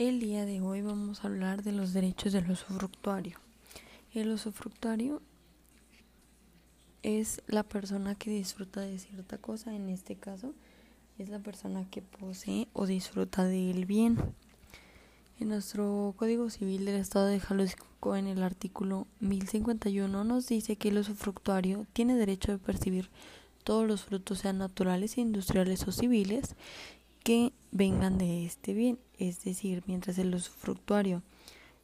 El día de hoy vamos a hablar de los derechos del usufructuario. El usufructuario es la persona que disfruta de cierta cosa, en este caso es la persona que posee o disfruta del bien. En nuestro Código Civil del Estado de Jalisco, en el artículo 1051, nos dice que el usufructuario tiene derecho de percibir todos los frutos, sean naturales, industriales o civiles, que vengan de este bien, es decir, mientras el usufructuario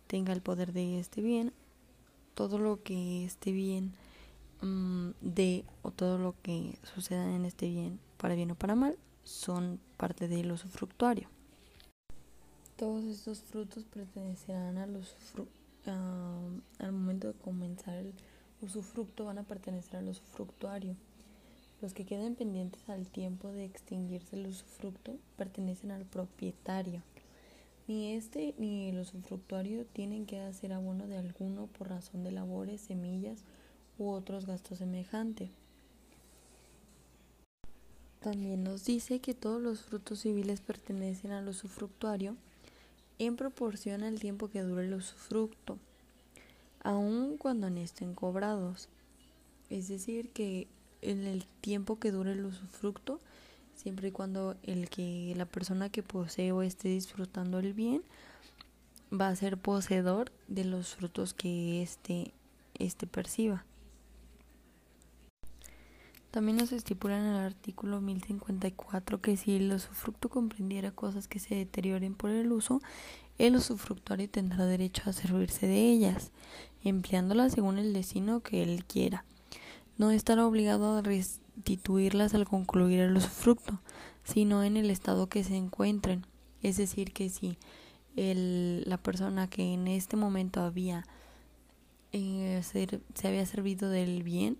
tenga el poder de este bien, todo lo que este bien um, de o todo lo que suceda en este bien, para bien o para mal, son parte del usufructuario. Todos estos frutos pertenecerán al, al momento de comenzar el usufructo, van a pertenecer al usufructuario. Los que queden pendientes al tiempo de extinguirse el usufructo pertenecen al propietario. Ni este ni el usufructuario tienen que hacer abono de alguno por razón de labores, semillas u otros gastos semejantes. También nos dice que todos los frutos civiles pertenecen al usufructuario en proporción al tiempo que dure el usufructo, aun cuando no estén cobrados. Es decir, que en el tiempo que dure el usufructo, siempre y cuando el que la persona que posee o esté disfrutando el bien va a ser poseedor de los frutos que éste este perciba. También nos estipula en el artículo 1054 que si el usufructo comprendiera cosas que se deterioren por el uso, el usufructuario tendrá derecho a servirse de ellas, empleándolas según el destino que él quiera no estará obligado a restituirlas al concluir el usufructo, sino en el estado que se encuentren. Es decir, que si el, la persona que en este momento había eh, se había servido del bien,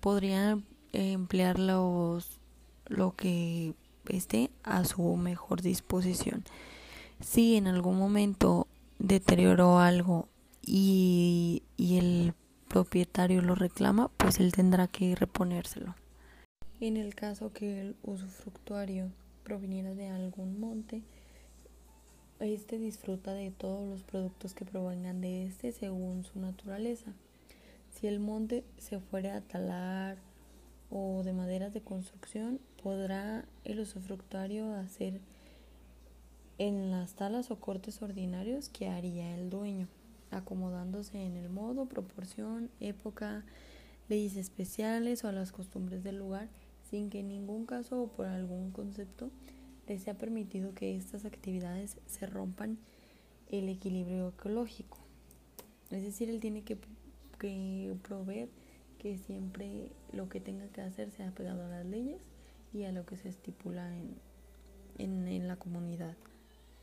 podría emplear los, lo que esté a su mejor disposición. Si en algún momento deterioró algo y, y el propietario lo reclama, pues él tendrá que reponérselo. En el caso que el usufructuario proviniera de algún monte, este disfruta de todos los productos que provengan de este según su naturaleza. Si el monte se fuere a talar o de maderas de construcción, podrá el usufructuario hacer en las talas o cortes ordinarios que haría el dueño acomodándose en el modo, proporción, época, leyes especiales o a las costumbres del lugar, sin que en ningún caso o por algún concepto le sea permitido que estas actividades se rompan el equilibrio ecológico. Es decir, él tiene que, proveer que siempre lo que tenga que hacer sea pegado a las leyes y a lo que se estipula en, en la comunidad.